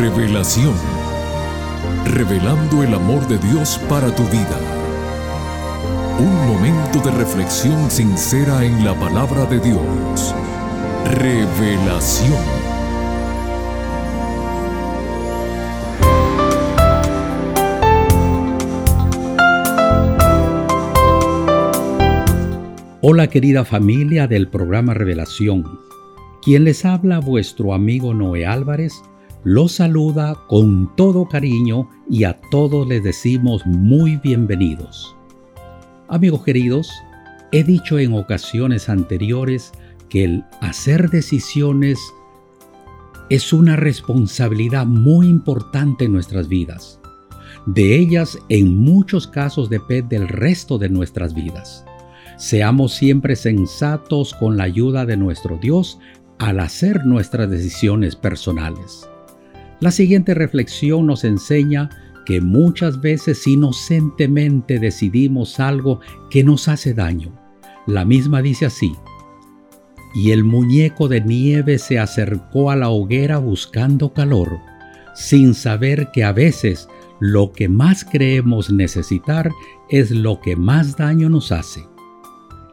Revelación. Revelando el amor de Dios para tu vida. Un momento de reflexión sincera en la palabra de Dios. Revelación. Hola querida familia del programa Revelación. Quien les habla, vuestro amigo Noé Álvarez, los saluda con todo cariño y a todos les decimos muy bienvenidos. Amigos queridos, he dicho en ocasiones anteriores que el hacer decisiones es una responsabilidad muy importante en nuestras vidas. De ellas, en muchos casos depende el resto de nuestras vidas. Seamos siempre sensatos con la ayuda de nuestro Dios al hacer nuestras decisiones personales. La siguiente reflexión nos enseña que muchas veces inocentemente decidimos algo que nos hace daño. La misma dice así, y el muñeco de nieve se acercó a la hoguera buscando calor, sin saber que a veces lo que más creemos necesitar es lo que más daño nos hace.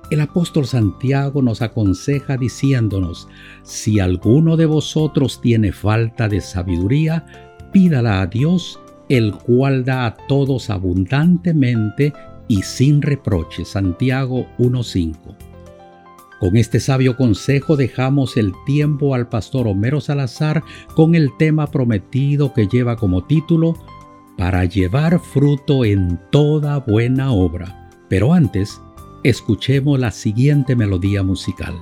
El apóstol Santiago nos aconseja diciéndonos, si alguno de vosotros tiene falta de sabiduría, pídala a Dios, el cual da a todos abundantemente y sin reproche. Santiago 1.5. Con este sabio consejo dejamos el tiempo al pastor Homero Salazar con el tema prometido que lleva como título Para llevar fruto en toda buena obra. Pero antes, escuchemos la siguiente melodía musical.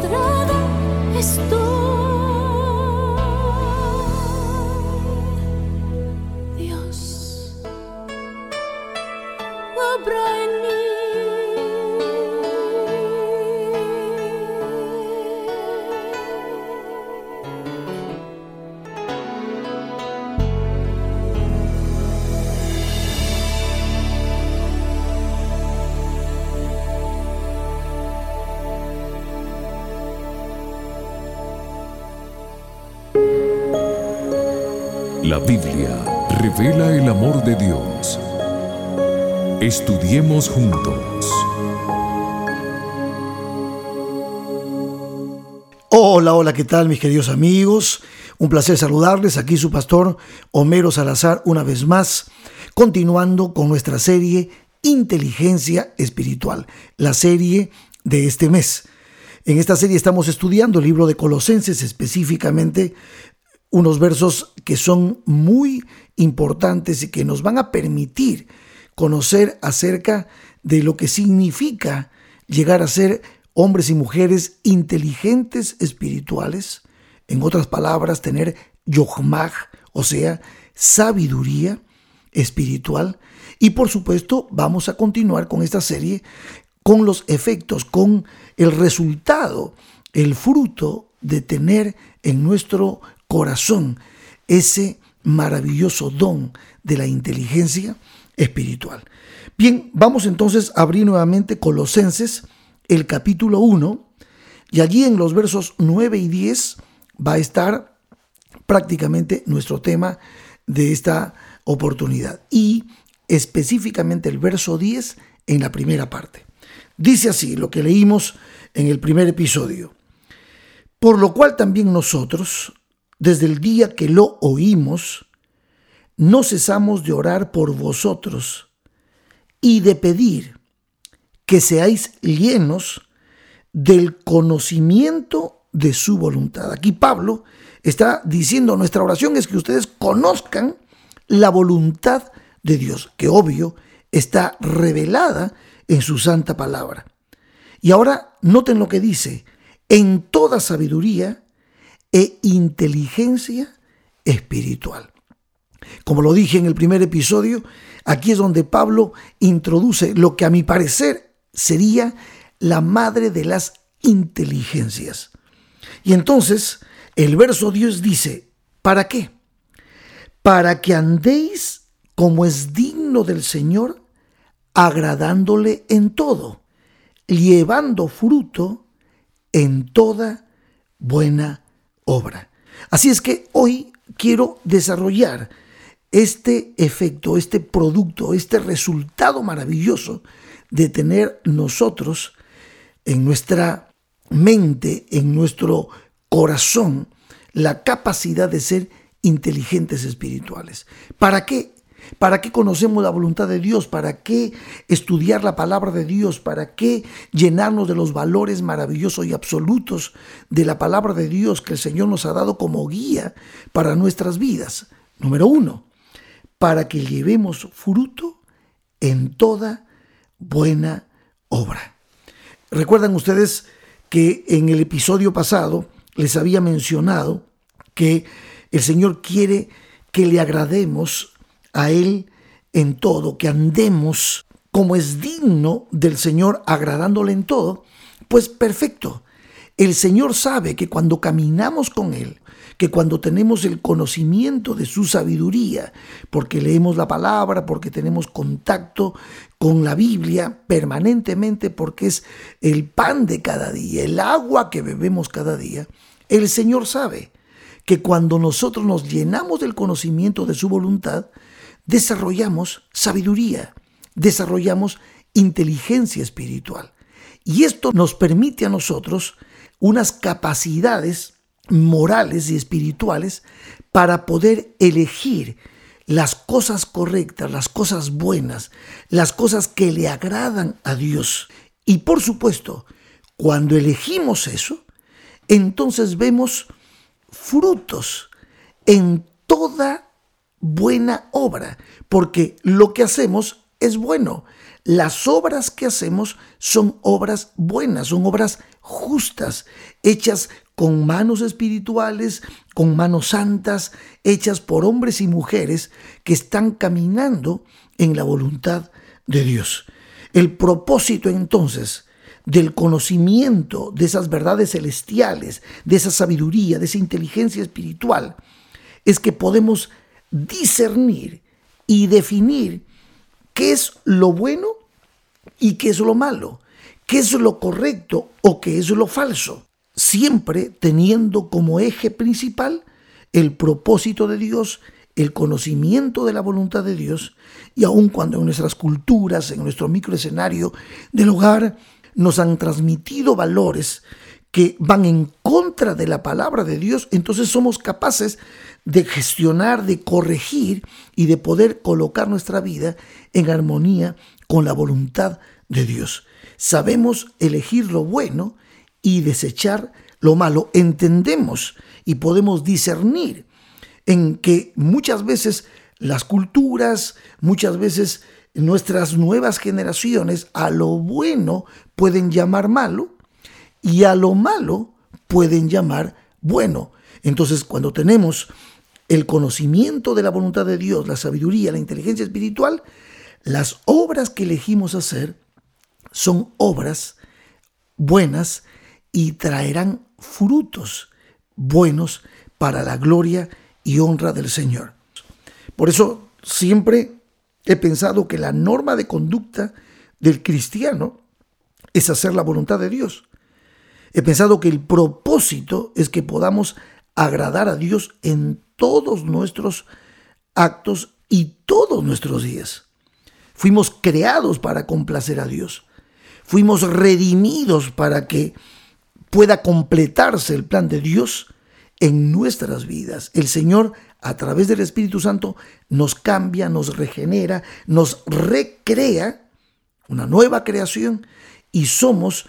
frustrada estoy. La Biblia revela el amor de Dios. Estudiemos juntos. Hola, hola, ¿qué tal mis queridos amigos? Un placer saludarles. Aquí su pastor Homero Salazar una vez más, continuando con nuestra serie Inteligencia Espiritual, la serie de este mes. En esta serie estamos estudiando el libro de Colosenses, específicamente unos versos que son muy importantes y que nos van a permitir conocer acerca de lo que significa llegar a ser hombres y mujeres inteligentes espirituales, en otras palabras, tener yohmag, o sea, sabiduría espiritual. Y por supuesto, vamos a continuar con esta serie con los efectos, con el resultado, el fruto de tener en nuestro corazón ese maravilloso don de la inteligencia espiritual. Bien, vamos entonces a abrir nuevamente Colosenses, el capítulo 1, y allí en los versos 9 y 10 va a estar prácticamente nuestro tema de esta oportunidad. Y específicamente el verso 10 en la primera parte. Dice así lo que leímos en el primer episodio. Por lo cual también nosotros, desde el día que lo oímos, no cesamos de orar por vosotros y de pedir que seáis llenos del conocimiento de su voluntad. Aquí Pablo está diciendo, nuestra oración es que ustedes conozcan la voluntad de Dios, que obvio está revelada en su santa palabra. Y ahora noten lo que dice, en toda sabiduría e inteligencia espiritual. Como lo dije en el primer episodio, aquí es donde Pablo introduce lo que a mi parecer sería la madre de las inteligencias. Y entonces el verso Dios dice, ¿para qué? Para que andéis como es digno del Señor, agradándole en todo, llevando fruto en toda buena Así es que hoy quiero desarrollar este efecto, este producto, este resultado maravilloso de tener nosotros en nuestra mente, en nuestro corazón, la capacidad de ser inteligentes espirituales. ¿Para qué? ¿Para qué conocemos la voluntad de Dios? ¿Para qué estudiar la palabra de Dios? ¿Para qué llenarnos de los valores maravillosos y absolutos de la palabra de Dios que el Señor nos ha dado como guía para nuestras vidas? Número uno, para que llevemos fruto en toda buena obra. Recuerdan ustedes que en el episodio pasado les había mencionado que el Señor quiere que le agrademos a Él en todo, que andemos como es digno del Señor, agradándole en todo, pues perfecto. El Señor sabe que cuando caminamos con Él, que cuando tenemos el conocimiento de su sabiduría, porque leemos la palabra, porque tenemos contacto con la Biblia permanentemente, porque es el pan de cada día, el agua que bebemos cada día, el Señor sabe que cuando nosotros nos llenamos del conocimiento de su voluntad, desarrollamos sabiduría, desarrollamos inteligencia espiritual. Y esto nos permite a nosotros unas capacidades morales y espirituales para poder elegir las cosas correctas, las cosas buenas, las cosas que le agradan a Dios. Y por supuesto, cuando elegimos eso, entonces vemos frutos en toda buena obra, porque lo que hacemos es bueno. Las obras que hacemos son obras buenas, son obras justas, hechas con manos espirituales, con manos santas, hechas por hombres y mujeres que están caminando en la voluntad de Dios. El propósito entonces del conocimiento de esas verdades celestiales, de esa sabiduría, de esa inteligencia espiritual, es que podemos discernir y definir qué es lo bueno y qué es lo malo, qué es lo correcto o qué es lo falso, siempre teniendo como eje principal el propósito de Dios, el conocimiento de la voluntad de Dios y aun cuando en nuestras culturas, en nuestro microescenario del hogar, nos han transmitido valores que van en contra de la palabra de Dios, entonces somos capaces de gestionar, de corregir y de poder colocar nuestra vida en armonía con la voluntad de Dios. Sabemos elegir lo bueno y desechar lo malo. Entendemos y podemos discernir en que muchas veces las culturas, muchas veces nuestras nuevas generaciones a lo bueno pueden llamar malo y a lo malo pueden llamar bueno. Entonces, cuando tenemos el conocimiento de la voluntad de Dios, la sabiduría, la inteligencia espiritual, las obras que elegimos hacer son obras buenas y traerán frutos buenos para la gloria y honra del Señor. Por eso siempre he pensado que la norma de conducta del cristiano es hacer la voluntad de Dios. He pensado que el propósito es que podamos agradar a Dios en todos nuestros actos y todos nuestros días. Fuimos creados para complacer a Dios. Fuimos redimidos para que pueda completarse el plan de Dios en nuestras vidas. El Señor, a través del Espíritu Santo, nos cambia, nos regenera, nos recrea, una nueva creación, y somos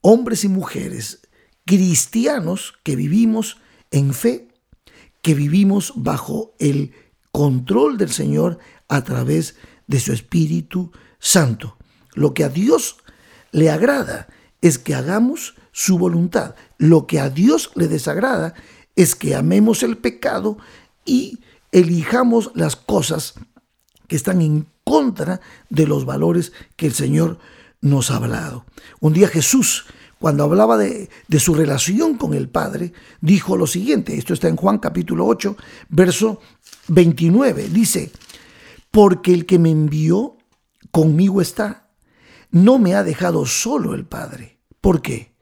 hombres y mujeres cristianos que vivimos en fe, que vivimos bajo el control del Señor a través de su Espíritu Santo. Lo que a Dios le agrada es que hagamos su voluntad. Lo que a Dios le desagrada es que amemos el pecado y elijamos las cosas que están en contra de los valores que el Señor nos ha hablado. Un día Jesús, cuando hablaba de, de, su relación con el Padre, dijo lo siguiente, esto está en Juan capítulo 8, verso 29, dice, porque el que me envió conmigo está, no me ha dejado solo el Padre. ¿Por qué?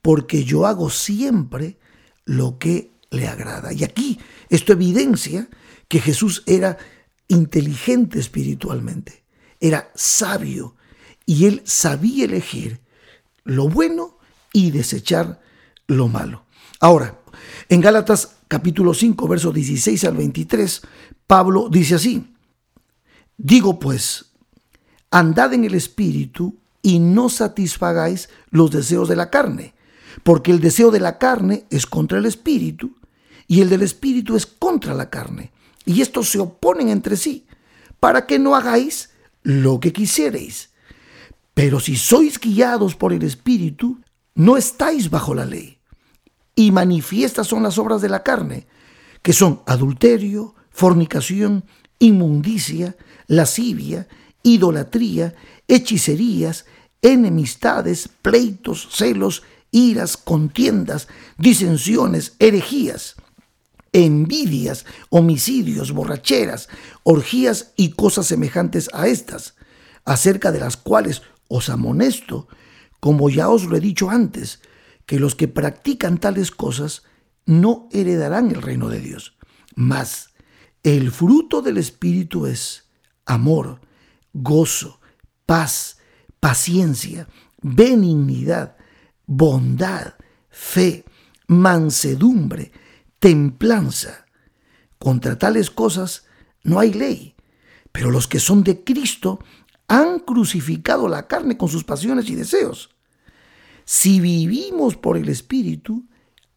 Porque yo hago siempre lo que le agrada. Y aquí esto evidencia que Jesús era inteligente espiritualmente, era sabio y él sabía elegir lo bueno y desechar lo malo. Ahora, en Gálatas capítulo 5, versos 16 al 23, Pablo dice así, digo pues, andad en el espíritu y no satisfagáis los deseos de la carne porque el deseo de la carne es contra el espíritu y el del espíritu es contra la carne. Y estos se oponen entre sí, para que no hagáis lo que quisierais. Pero si sois guiados por el espíritu, no estáis bajo la ley. Y manifiestas son las obras de la carne, que son adulterio, fornicación, inmundicia, lascivia, idolatría, hechicerías, enemistades, pleitos, celos, iras, contiendas, disensiones, herejías, envidias, homicidios, borracheras, orgías y cosas semejantes a estas, acerca de las cuales os amonesto, como ya os lo he dicho antes, que los que practican tales cosas no heredarán el reino de Dios. Mas el fruto del Espíritu es amor, gozo, paz, paciencia, benignidad, bondad, fe, mansedumbre, templanza. Contra tales cosas no hay ley, pero los que son de Cristo han crucificado la carne con sus pasiones y deseos. Si vivimos por el Espíritu,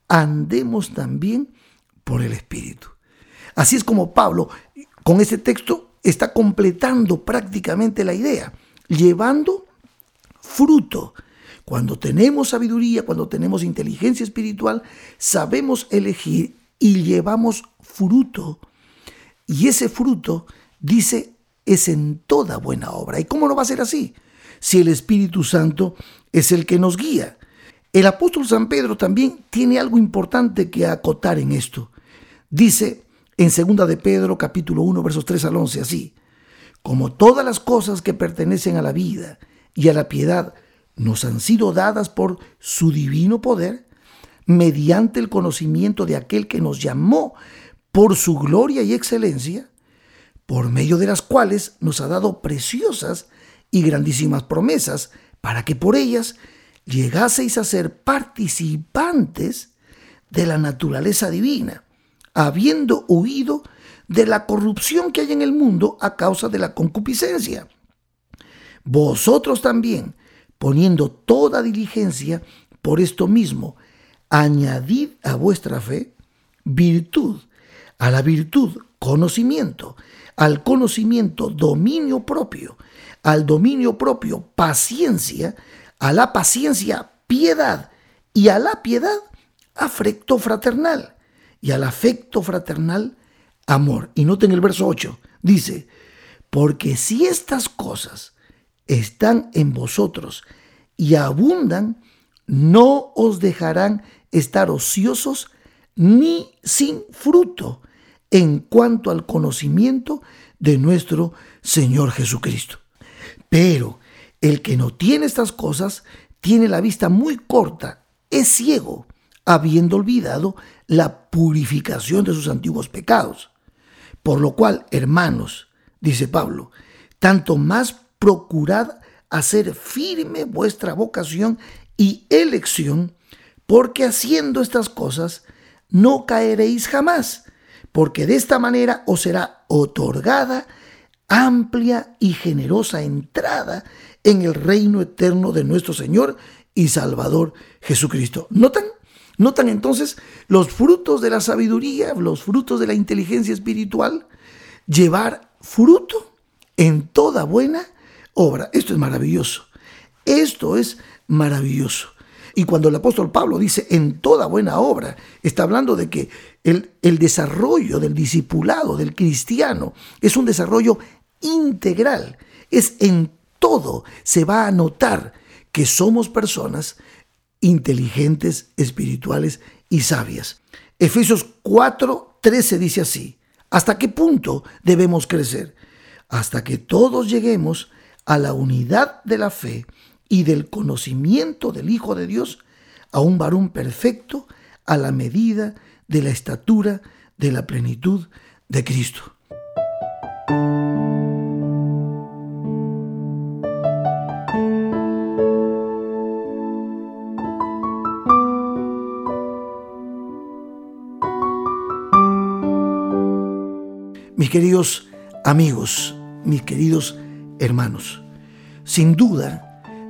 andemos también por el Espíritu. Así es como Pablo, con este texto, está completando prácticamente la idea, llevando fruto cuando tenemos sabiduría, cuando tenemos inteligencia espiritual, sabemos elegir y llevamos fruto. Y ese fruto, dice, es en toda buena obra. ¿Y cómo no va a ser así? Si el Espíritu Santo es el que nos guía. El apóstol San Pedro también tiene algo importante que acotar en esto. Dice en 2 de Pedro capítulo 1 versos 3 al 11 así, como todas las cosas que pertenecen a la vida y a la piedad nos han sido dadas por su divino poder mediante el conocimiento de aquel que nos llamó por su gloria y excelencia, por medio de las cuales nos ha dado preciosas y grandísimas promesas, para que por ellas llegaseis a ser participantes de la naturaleza divina, habiendo huido de la corrupción que hay en el mundo a causa de la concupiscencia. Vosotros también, poniendo toda diligencia por esto mismo, añadid a vuestra fe virtud, a la virtud conocimiento, al conocimiento dominio propio, al dominio propio paciencia, a la paciencia piedad y a la piedad afecto fraternal y al afecto fraternal amor. Y noten el verso 8, dice, porque si estas cosas están en vosotros y abundan, no os dejarán estar ociosos ni sin fruto en cuanto al conocimiento de nuestro Señor Jesucristo. Pero el que no tiene estas cosas tiene la vista muy corta, es ciego, habiendo olvidado la purificación de sus antiguos pecados. Por lo cual, hermanos, dice Pablo, tanto más procurad hacer firme vuestra vocación y elección, porque haciendo estas cosas no caeréis jamás, porque de esta manera os será otorgada amplia y generosa entrada en el reino eterno de nuestro Señor y Salvador Jesucristo. ¿Notan? ¿Notan entonces los frutos de la sabiduría, los frutos de la inteligencia espiritual? Llevar fruto en toda buena obra. Esto es maravilloso. Esto es maravilloso. Y cuando el apóstol Pablo dice en toda buena obra, está hablando de que el, el desarrollo del discipulado, del cristiano, es un desarrollo integral. Es en todo. Se va a notar que somos personas inteligentes, espirituales y sabias. Efesios 4, 13 dice así. ¿Hasta qué punto debemos crecer? Hasta que todos lleguemos a la unidad de la fe y del conocimiento del Hijo de Dios, a un varón perfecto, a la medida de la estatura de la plenitud de Cristo. Mis queridos amigos, mis queridos hermanos, sin duda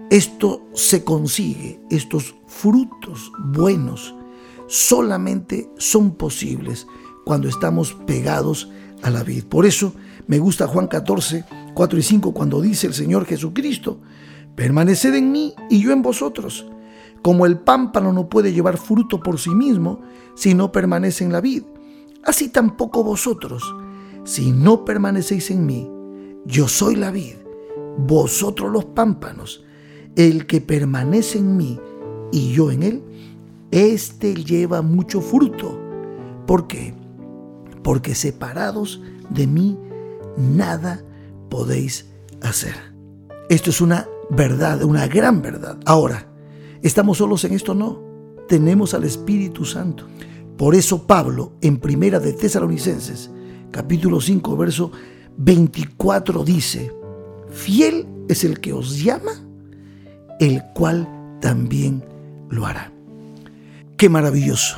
esto se consigue, estos frutos buenos solamente son posibles cuando estamos pegados a la vid. Por eso me gusta Juan 14, 4 y 5 cuando dice el Señor Jesucristo, permaneced en mí y yo en vosotros. Como el pámpano no puede llevar fruto por sí mismo si no permanece en la vid, así tampoco vosotros si no permanecéis en mí, yo soy la vid, vosotros los pámpanos, el que permanece en mí y yo en él, éste lleva mucho fruto. ¿Por qué? Porque separados de mí, nada podéis hacer. Esto es una verdad, una gran verdad. Ahora, ¿estamos solos en esto? No. Tenemos al Espíritu Santo. Por eso Pablo, en Primera de Tesalonicenses, capítulo 5, verso 24 dice, fiel es el que os llama, el cual también lo hará. Qué maravilloso,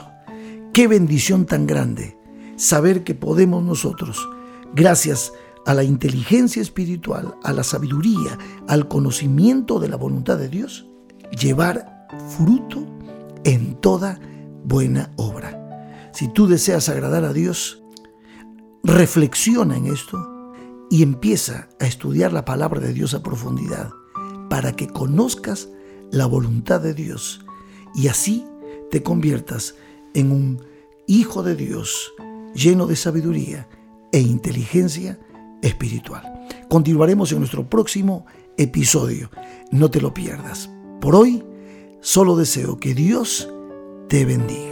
qué bendición tan grande saber que podemos nosotros, gracias a la inteligencia espiritual, a la sabiduría, al conocimiento de la voluntad de Dios, llevar fruto en toda buena obra. Si tú deseas agradar a Dios, reflexiona en esto y empieza a estudiar la palabra de Dios a profundidad para que conozcas la voluntad de Dios y así te conviertas en un hijo de Dios lleno de sabiduría e inteligencia espiritual. Continuaremos en nuestro próximo episodio. No te lo pierdas. Por hoy, solo deseo que Dios te bendiga.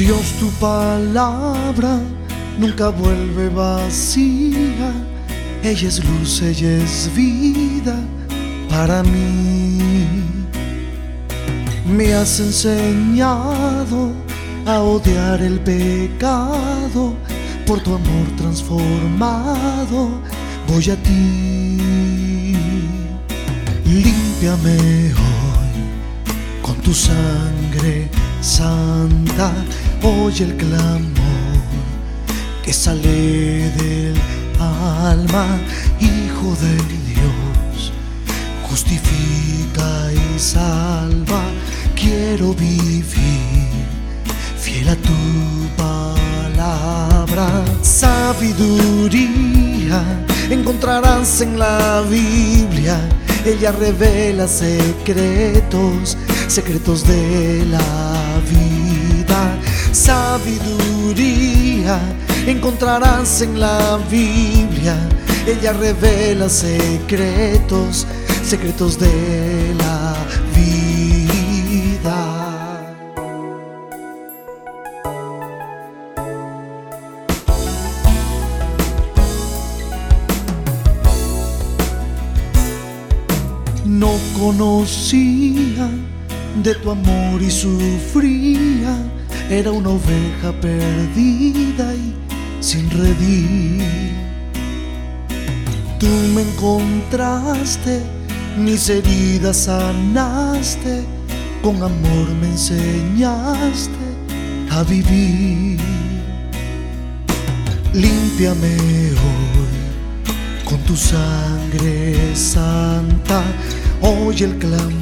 Dios tu palabra nunca vuelve vacía. Ella es luz, ella es vida para mí. Me has enseñado a odiar el pecado por tu amor transformado. Voy a ti, límpiame hoy con tu sangre santa. Oye el clamor que sale del alma, Hijo de Dios, justifica y salva. Quiero vivir fiel a tu palabra, sabiduría encontrarás en la Biblia. Ella revela secretos, secretos de la vida. Sabiduría encontrarás en la Biblia. Ella revela secretos, secretos de la vida. No conocía de tu amor y sufría. Era una oveja perdida y sin redil. Tú me encontraste, mis heridas sanaste, con amor me enseñaste a vivir. Límpiame hoy con tu sangre santa, oye el clamor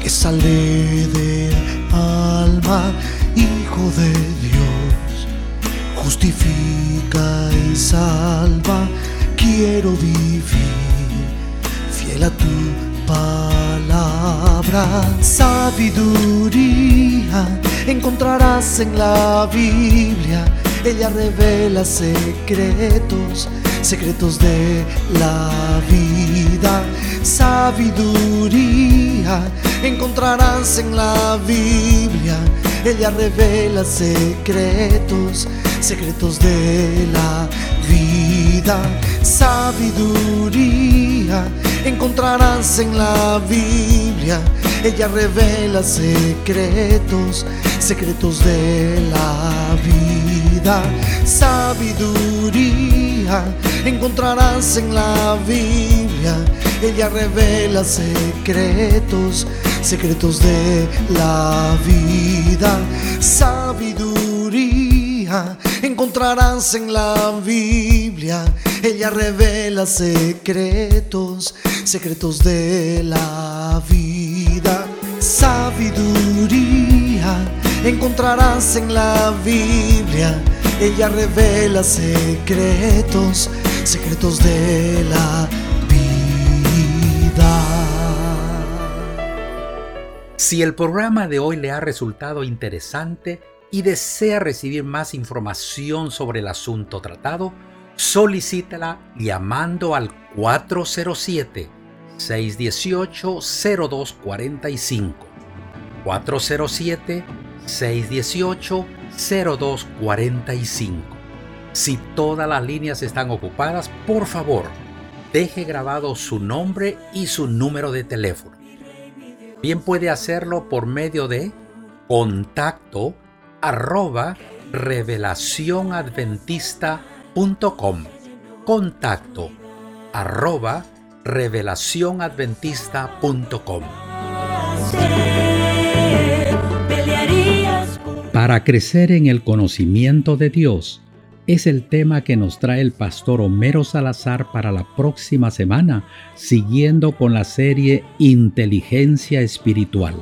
que sale del alma, Hijo de Dios, justifica y salva, quiero vivir fiel a tu palabra, sabiduría encontrarás en la Biblia, ella revela secretos, secretos de la vida, sabiduría encontrarás en la Biblia, ella revela secretos, secretos de la vida, sabiduría encontrarás en la Biblia, ella revela secretos, secretos de la vida, sabiduría encontrarás en la Biblia, ella revela secretos, secretos de la vida, sabiduría encontrarás en la Biblia, ella revela secretos, secretos de la vida, sabiduría encontrarás en la Biblia, ella revela secretos, secretos de la vida. Si el programa de hoy le ha resultado interesante y desea recibir más información sobre el asunto tratado, solicítala llamando al 407-618-0245. 407-618-0245. Si todas las líneas están ocupadas, por favor, deje grabado su nombre y su número de teléfono. Bien puede hacerlo por medio de contacto arroba revelacionadventista.com. Contacto arroba revelacionadventista.com. Para crecer en el conocimiento de Dios es el tema que nos trae el pastor Homero Salazar para la próxima semana, siguiendo con la serie Inteligencia Espiritual.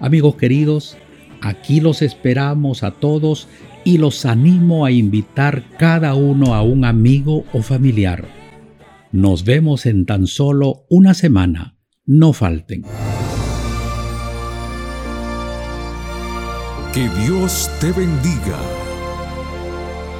Amigos queridos, aquí los esperamos a todos y los animo a invitar cada uno a un amigo o familiar. Nos vemos en tan solo una semana. No falten. Que Dios te bendiga.